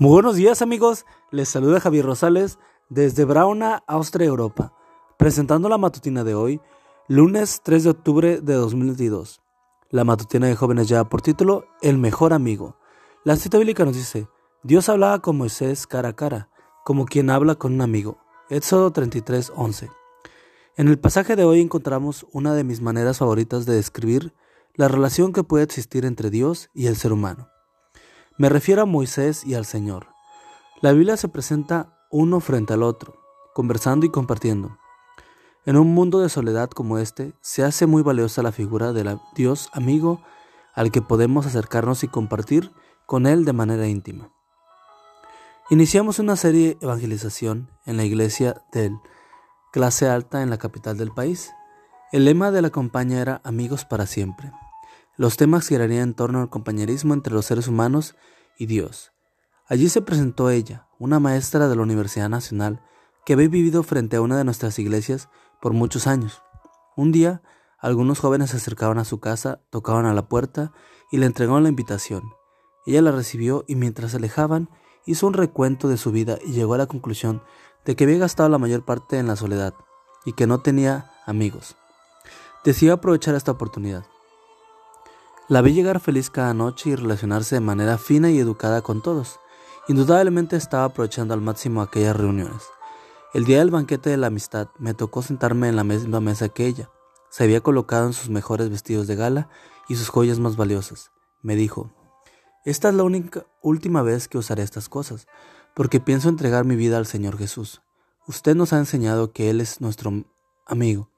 Muy buenos días amigos, les saluda Javier Rosales desde Brauna, Austria, Europa, presentando la matutina de hoy, lunes 3 de octubre de 2022. La matutina de jóvenes lleva por título El mejor amigo. La cita bíblica nos dice, Dios hablaba con Moisés cara a cara, como quien habla con un amigo. Éxodo 33, 11. En el pasaje de hoy encontramos una de mis maneras favoritas de describir la relación que puede existir entre Dios y el ser humano. Me refiero a Moisés y al Señor. La Biblia se presenta uno frente al otro, conversando y compartiendo. En un mundo de soledad como este, se hace muy valiosa la figura del Dios amigo al que podemos acercarnos y compartir con Él de manera íntima. Iniciamos una serie de evangelización en la iglesia del clase alta en la capital del país. El lema de la campaña era Amigos para siempre. Los temas girarían en torno al compañerismo entre los seres humanos y Dios. Allí se presentó ella, una maestra de la Universidad Nacional, que había vivido frente a una de nuestras iglesias por muchos años. Un día, algunos jóvenes se acercaban a su casa, tocaban a la puerta y le entregaron la invitación. Ella la recibió y mientras se alejaban, hizo un recuento de su vida y llegó a la conclusión de que había gastado la mayor parte en la soledad y que no tenía amigos. Decidió aprovechar esta oportunidad. La vi llegar feliz cada noche y relacionarse de manera fina y educada con todos. Indudablemente estaba aprovechando al máximo aquellas reuniones. El día del banquete de la amistad me tocó sentarme en la misma mesa que ella. Se había colocado en sus mejores vestidos de gala y sus joyas más valiosas. Me dijo, esta es la única última vez que usaré estas cosas, porque pienso entregar mi vida al Señor Jesús. Usted nos ha enseñado que Él es nuestro amigo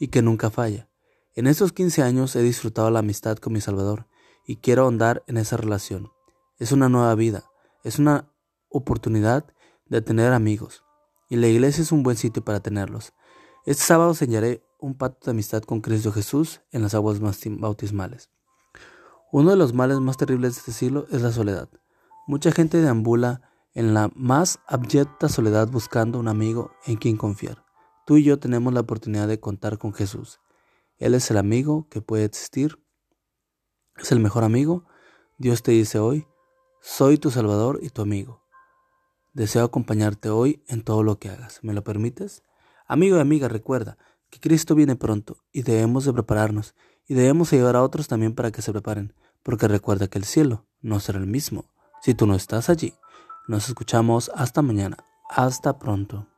y que nunca falla. En estos 15 años he disfrutado la amistad con mi Salvador y quiero ahondar en esa relación. Es una nueva vida, es una oportunidad de tener amigos y la iglesia es un buen sitio para tenerlos. Este sábado sellaré un pacto de amistad con Cristo Jesús en las aguas bautismales. Uno de los males más terribles de este siglo es la soledad. Mucha gente deambula en la más abyecta soledad buscando un amigo en quien confiar. Tú y yo tenemos la oportunidad de contar con Jesús. Él es el amigo que puede existir, es el mejor amigo. Dios te dice hoy, soy tu Salvador y tu amigo. Deseo acompañarte hoy en todo lo que hagas. ¿Me lo permites? Amigo y amiga, recuerda que Cristo viene pronto y debemos de prepararnos y debemos ayudar a otros también para que se preparen, porque recuerda que el cielo no será el mismo si tú no estás allí. Nos escuchamos hasta mañana. Hasta pronto.